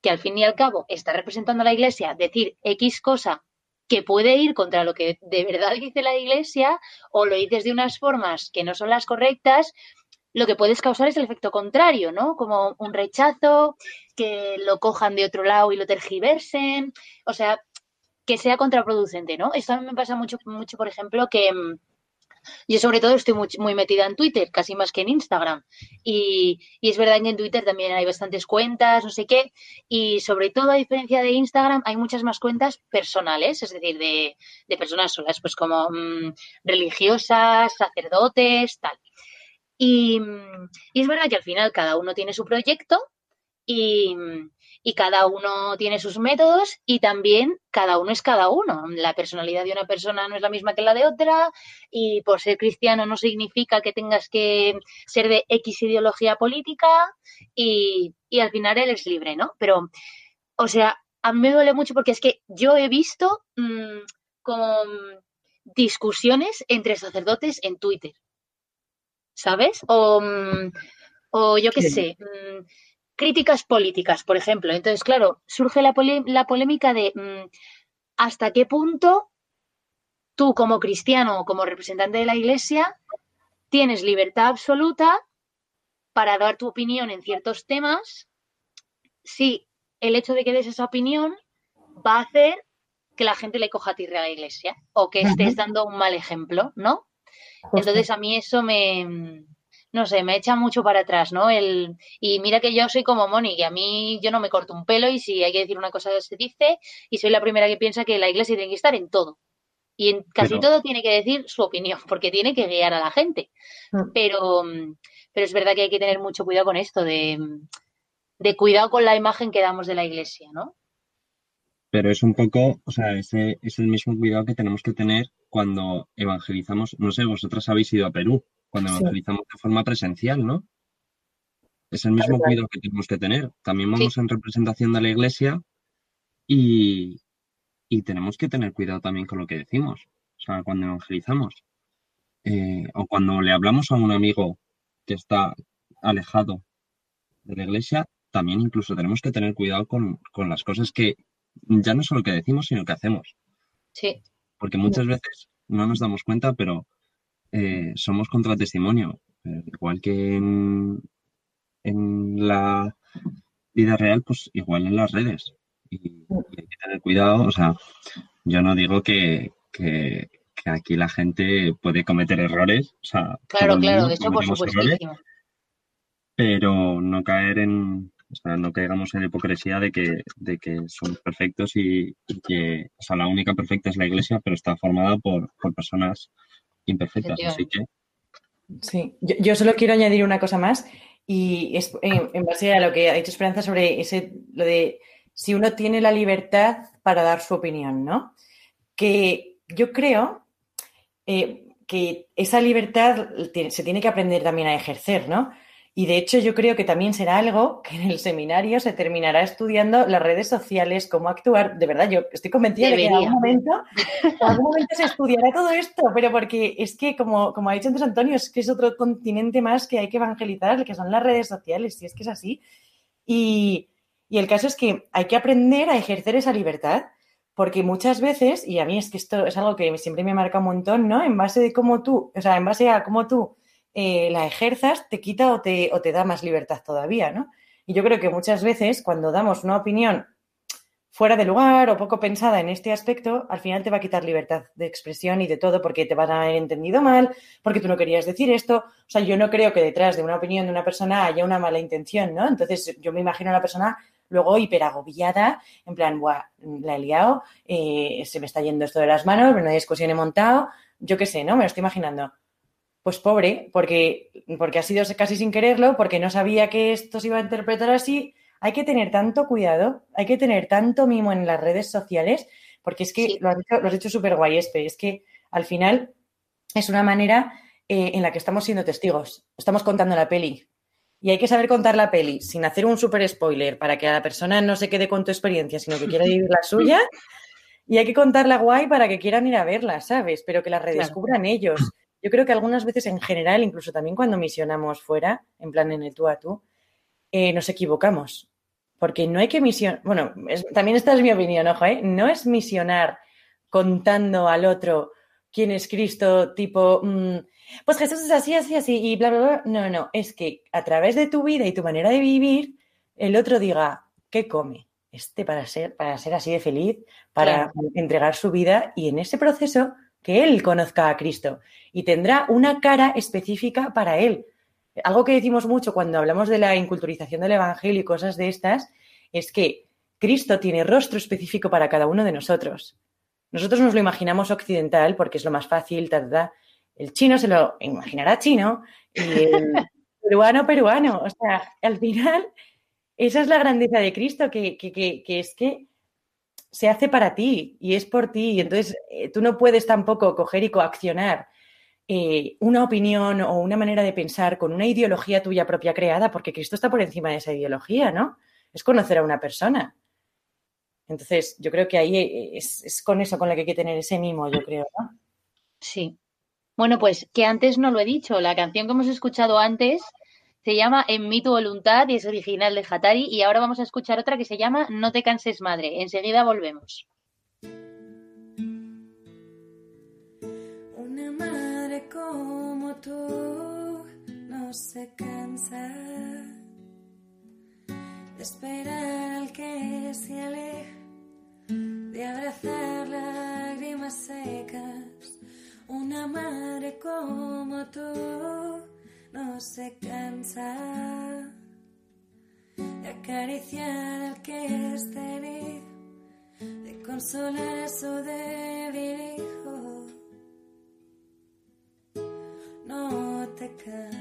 que al fin y al cabo está representando a la iglesia, decir X cosa que puede ir contra lo que de verdad dice la iglesia, o lo dices de unas formas que no son las correctas, lo que puedes causar es el efecto contrario, ¿no? Como un rechazo, que lo cojan de otro lado y lo tergiversen, o sea, que sea contraproducente, ¿no? Esto a mí me pasa mucho, mucho por ejemplo, que mm, yo sobre todo estoy muy, metida en Twitter, casi más que en Instagram. Y, es verdad que en Twitter también hay bastantes cuentas, no sé qué. Y sobre todo, a diferencia de Instagram, hay muchas más cuentas personales, es decir, de, personas solas, pues como mm, religiosas, sacerdotes, tal. Y, es verdad que al final cada uno tiene su proyecto y, cada uno tiene sus métodos y también cada uno es cada uno. La personalidad de una persona no es la misma que la de otra y por ser cristiano no significa que tengas que ser de X ideología política y, al final eres libre, ¿no? Pero, o sea, a mí me duele mucho porque es que yo he visto mm, con discusiones entre sacerdotes en Twitter. ¿Sabes? O, mm, o yo qué sé, mm, críticas políticas, por ejemplo. Entonces, claro, surge la, la polémica de mm, hasta qué punto tú como cristiano o como representante de la Iglesia tienes libertad absoluta para dar tu opinión en ciertos temas si el hecho de que des esa opinión va a hacer que la gente le coja a a la iglesia o que estés dando un mal ejemplo, ¿no? Entonces a mí eso me, no sé, me echa mucho para atrás, ¿no? El, y mira que yo soy como Moni, que a mí yo no me corto un pelo y si hay que decir una cosa se dice y soy la primera que piensa que la iglesia tiene que estar en todo. Y en casi todo tiene que decir su opinión, porque tiene que guiar a la gente. Mm. Pero, pero es verdad que hay que tener mucho cuidado con esto, de, de cuidado con la imagen que damos de la iglesia, ¿no? Pero es un poco, o sea, ese es el mismo cuidado que tenemos que tener cuando evangelizamos. No sé, vosotras habéis ido a Perú, cuando evangelizamos de forma presencial, ¿no? Es el mismo cuidado que tenemos que tener. También vamos en representación de la iglesia y, y tenemos que tener cuidado también con lo que decimos, o sea, cuando evangelizamos. Eh, o cuando le hablamos a un amigo que está alejado de la iglesia, también incluso tenemos que tener cuidado con, con las cosas que ya no solo que decimos, sino que hacemos. Sí. Porque muchas veces no nos damos cuenta, pero eh, somos contratestimonio. Eh, igual que en, en la vida real, pues igual en las redes. Y, hay que tener cuidado. O sea, yo no digo que, que, aquí la gente puede cometer errores. O sea, claro, claro, eso por supuesto. Pero no caer en, o sea, no caigamos en la hipocresía de que, de que somos perfectos y, que, o sea, la única perfecta es la iglesia, pero está formada por, personas imperfectas, así que... Sí, yo, solo quiero añadir una cosa más y es en, base a lo que ha dicho Esperanza sobre ese, lo de si uno tiene la libertad para dar su opinión, ¿no? Que yo creo eh, que esa libertad se tiene que aprender también a ejercer, ¿no? Y de hecho yo creo que también será algo que en el seminario se terminará estudiando las redes sociales, cómo actuar. De verdad, yo estoy convencida de que en algún, momento, algún momento se estudiará todo esto, pero porque es que, como, como ha dicho antes Antonio, es que es otro continente más que hay que evangelizar, que son las redes sociales, y es que es así. Y, y el caso es que hay que aprender a ejercer esa libertad, porque muchas veces, y a mí es que esto es algo que siempre me marca un montón, ¿no? En base de cómo tú, o sea, en base a cómo tú eh, la ejerzas, te quita o te, o te da más libertad todavía, ¿no? Y yo creo que muchas veces cuando damos una opinión fuera de lugar o poco pensada en este aspecto, al final te va a quitar libertad de expresión y de todo porque te van a haber entendido mal, porque tú no querías decir esto. O sea, yo no creo que detrás de una opinión de una persona haya una mala intención, ¿no? Entonces yo me imagino a la persona luego hiperagobiada, en plan, Buah, la he liado, eh, se me está yendo esto de las manos, una discusión he montado, yo qué sé, ¿no? Me lo estoy imaginando pues pobre, porque, porque ha sido casi sin quererlo, porque no sabía que esto se iba a interpretar así. Hay que tener tanto cuidado, hay que tener tanto mimo en las redes sociales, porque es que lo, has hecho, súper guay, este, es que al final es una manera eh, en la que estamos siendo testigos, estamos contando la peli. Y hay que saber contar la peli sin hacer un súper spoiler para que la persona no se quede con tu experiencia, sino que quiera vivir la suya. Y hay que contarla guay para que quieran ir a verla, ¿sabes? Pero que la redescubran ellos. Yo creo que algunas veces en general, incluso también cuando misionamos fuera, en plan en el tú a tú, eh, nos equivocamos. Porque no hay que misionar, bueno, también esta es mi opinión, ojo, ¿eh? no es misionar contando al otro quién es Cristo, tipo, mm, pues Jesús es así, así, así, y bla, bla, bla. No, no, es que a través de tu vida y tu manera de vivir, el otro diga, ¿qué come? Este para ser, para ser así de feliz, para entregar su vida, y en ese proceso que él conozca a Cristo y tendrá una cara específica para él. Algo que decimos mucho cuando hablamos de la inculturización del Evangelio y cosas de estas es que Cristo tiene rostro específico para cada uno de nosotros. Nosotros nos lo imaginamos occidental porque es lo más fácil, El chino se lo imaginará chino y el peruano peruano. O sea, al final, esa es la grandeza de Cristo, que, que es que se hace para ti y es por ti. Y entonces eh, tú no puedes tampoco coger y coaccionar eh, una opinión o una manera de pensar con una ideología tuya propia creada, porque Cristo está por encima de esa ideología, ¿no? Es conocer a una persona. Entonces, yo creo que ahí eh, es, es con eso con lo que hay que tener ese mimo, yo creo, ¿no? Sí. Bueno, pues que antes no lo he dicho, la canción que hemos escuchado antes se llama En mi tu voluntad y es original de Hatari. Y ahora vamos a escuchar otra que se llama No te canses madre. Enseguida volvemos. Una madre como tú no se cansa de esperar al que se aleja, de abrazar lágrimas secas. Una madre como tú no se cansa de acariciar al que está herido, de consolar a su débil hijo. No te canses,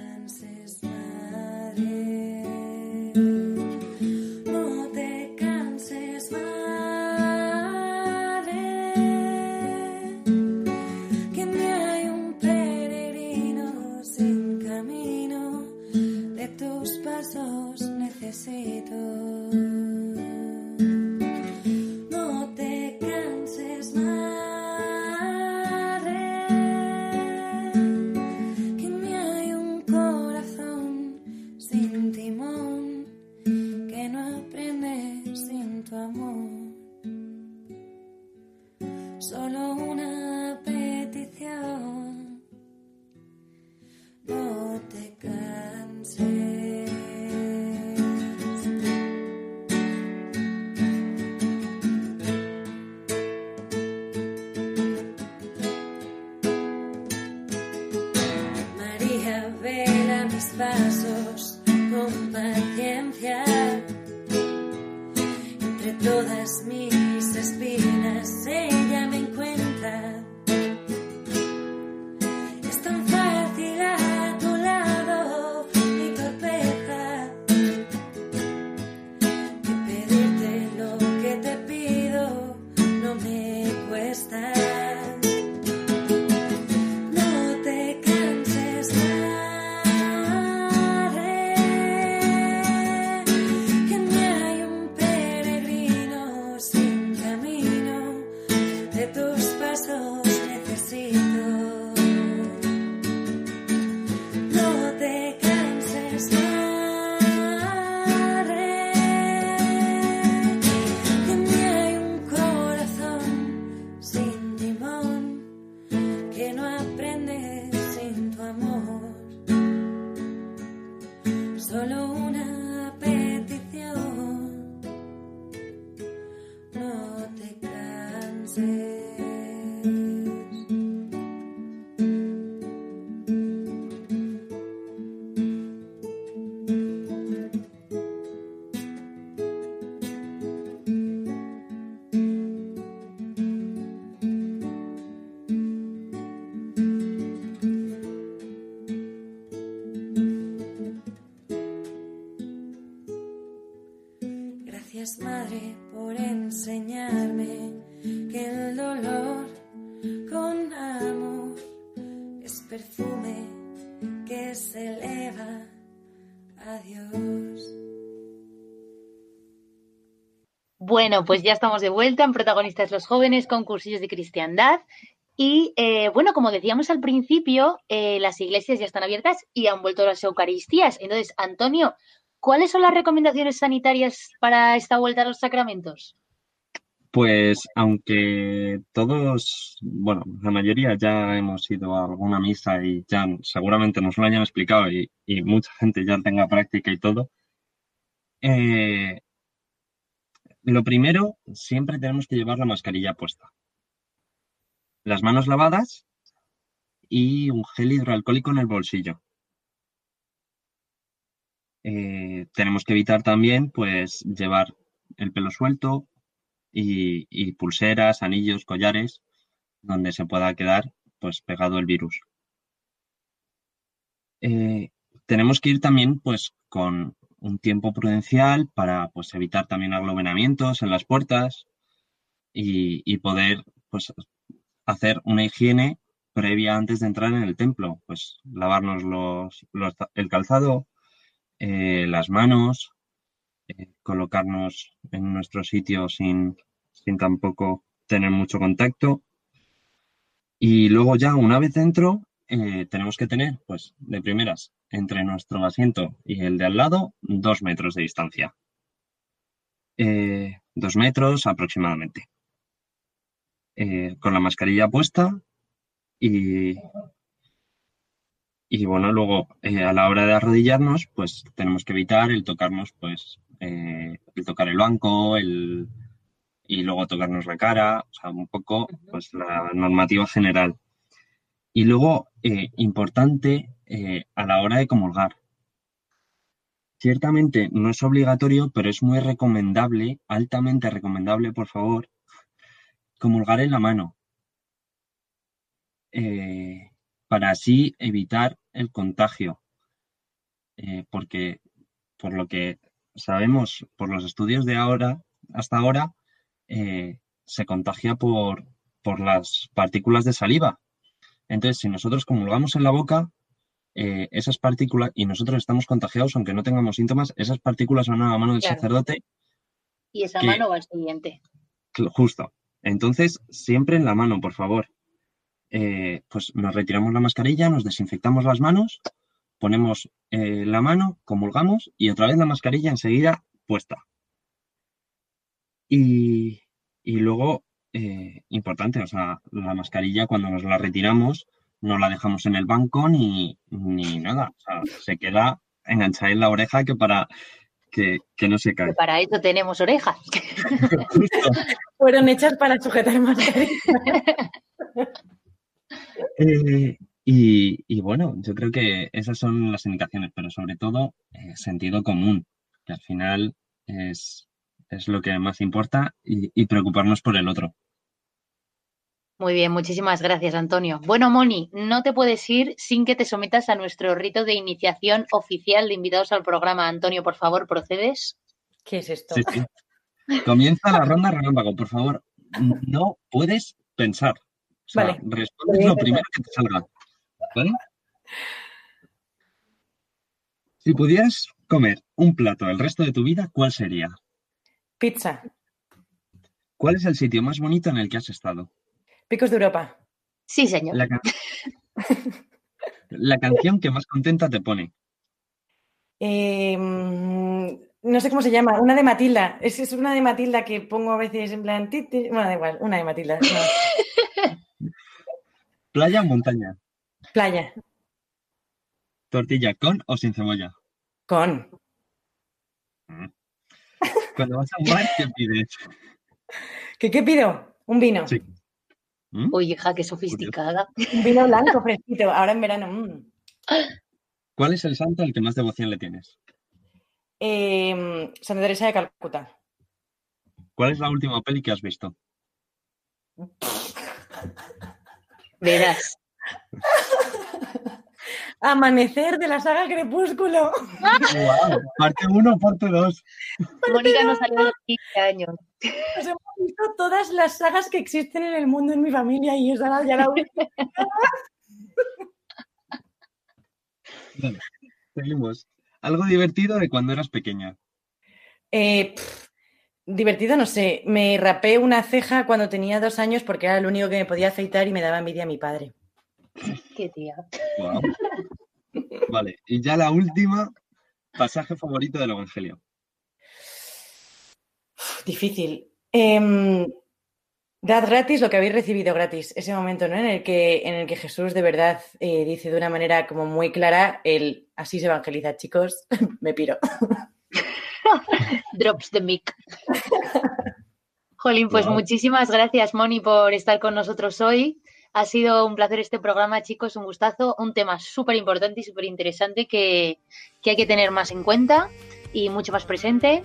Bueno, pues ya estamos de vuelta en Protagonistas los Jóvenes con cursillos de cristiandad. Y eh, bueno, como decíamos al principio, eh, las iglesias ya están abiertas y han vuelto las Eucaristías. Entonces, Antonio, ¿cuáles son las recomendaciones sanitarias para esta vuelta a los sacramentos? Pues aunque todos, bueno, la mayoría ya hemos ido a alguna misa y ya seguramente nos lo hayan explicado y, y mucha gente ya tenga práctica y todo, eh, lo primero, siempre tenemos que llevar la mascarilla puesta. Las manos lavadas y un gel hidroalcohólico en el bolsillo. Eh, tenemos que evitar también, pues, llevar el pelo suelto y, pulseras, anillos, collares, donde se pueda quedar, pues, pegado el virus. Eh, tenemos que ir también, pues, con un tiempo prudencial para, pues, evitar también aglomeramientos en las puertas y, poder, pues, hacer una higiene previa antes de entrar en el templo, pues lavarnos los, los- el calzado, eh, las manos, eh, colocarnos en nuestro sitio sin, sin tampoco tener mucho contacto. Y luego ya una vez dentro, eh, tenemos que tener, pues, de primeras, entre nuestro asiento y el de al lado, dos metros de distancia. Eh, dos metros aproximadamente. Eh, con la mascarilla puesta y, y bueno, luego eh, a la hora de arrodillarnos, pues tenemos que evitar el tocarnos, pues, el tocar el banco, el, y luego tocarnos la cara, o sea, un poco, pues, la normativa general. Y luego, importante, eh, a la hora de comulgar. Ciertamente no es obligatorio, pero es muy recomendable, altamente recomendable, por favor, comulgar en la mano. eh, para así evitar el contagio. Eh, porque por lo que sabemos, por los estudios de ahora, hasta ahora, se contagia por, por las partículas de saliva. Entonces, si nosotros comulgamos en la boca, eh, esas partículas, y nosotros estamos contagiados, aunque no tengamos síntomas, esas partículas van a la mano del Claro. sacerdote Y esa mano va al siguiente. Justo. Entonces, siempre en la mano, por favor. Eh, pues nos retiramos la mascarilla, nos desinfectamos las manos, ponemos eh, la mano, comulgamos y otra vez la mascarilla enseguida puesta. Y, y luego, importante, o sea, la mascarilla cuando nos la retiramos no la dejamos en el banco ni, ni nada. O sea, se queda enganchada en la oreja que para que, que no se caiga. para eso tenemos orejas. Fueron hechas para sujetar mascarilla. Eh, Y, bueno, yo creo que esas son las indicaciones, pero sobre todo eh, sentido común, que al final es, lo que más importa y, preocuparnos por el otro. Muy bien, muchísimas gracias, Antonio. Bueno, Moni, no te puedes ir sin que te sometas a nuestro rito de iniciación oficial de invitados al programa. Antonio, por favor, procedes. ¿Qué es esto? Comienza la ronda relámpago, por favor. No puedes pensar. vale. Respondes lo primero que te salga. Si pudieras comer un plato el resto de tu vida, ¿cuál sería? Pizza. ¿Cuál es el sitio más bonito en el que has estado? Picos de Europa. Sí, señor. La, canción que más contenta te pone. Em, no sé cómo se llama, una de Matilda. Es, es una de Matilda que pongo a veces en plan. Bueno, da igual, una de Matilda. ¿Playa o montaña? Playa. ¿Tortilla con o sin cebolla? Con. Mm. Cuando vas a un bar, ¿qué pides? ¿Qué, qué pido? Un vino. Sí. ¿Mm? Uy, hija, qué sofisticada. Un vino blanco fresquito, ahora en verano. Mm. ¿Cuál es el santo al que más devoción le tienes? Eh, Santa Teresa de Calcuta. ¿Cuál es la última peli que has visto? Verás. Amanecer de la saga Crepúsculo. Parte 1, parte 2. Mónica no salió los 15 años. Pues hemos visto todas las sagas que existen en el mundo en mi familia y esa ya la última. seguimos. Algo divertido de cuando eras pequeña. Eh, divertido, no sé. Me rapé una ceja cuando tenía dos años porque era lo único que me podía afeitar y me daba envidia a mi padre. Qué tía. Vale, y ya la última, pasaje favorito del Evangelio. Difícil. Em, dad gratis lo que habéis recibido gratis. Ese momento, ¿no? En el que, en el que Jesús de verdad eh, dice de una manera como muy clara el así se evangeliza, chicos. Me piro. Drops the mic. Jolín, pues muchísimas gracias, Moni, por estar con nosotros hoy. Ha sido un placer este programa, chicos, un gustazo, un tema súper importante y súper interesante que, hay que tener más en cuenta y mucho más presente.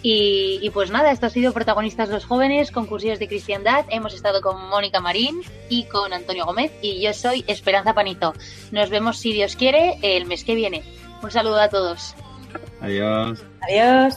Y, pues nada, esto ha sido Protagonistas los Jóvenes, concursos de cristiandad. Hemos estado con Mónica Marín y con Antonio Gómez y yo soy Esperanza Panito. Nos vemos, si Dios quiere, el mes que viene. Un saludo a todos. Adiós. Adiós.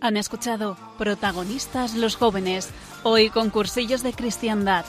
Han escuchado Protagonistas los jóvenes, hoy concursillos de cristiandad.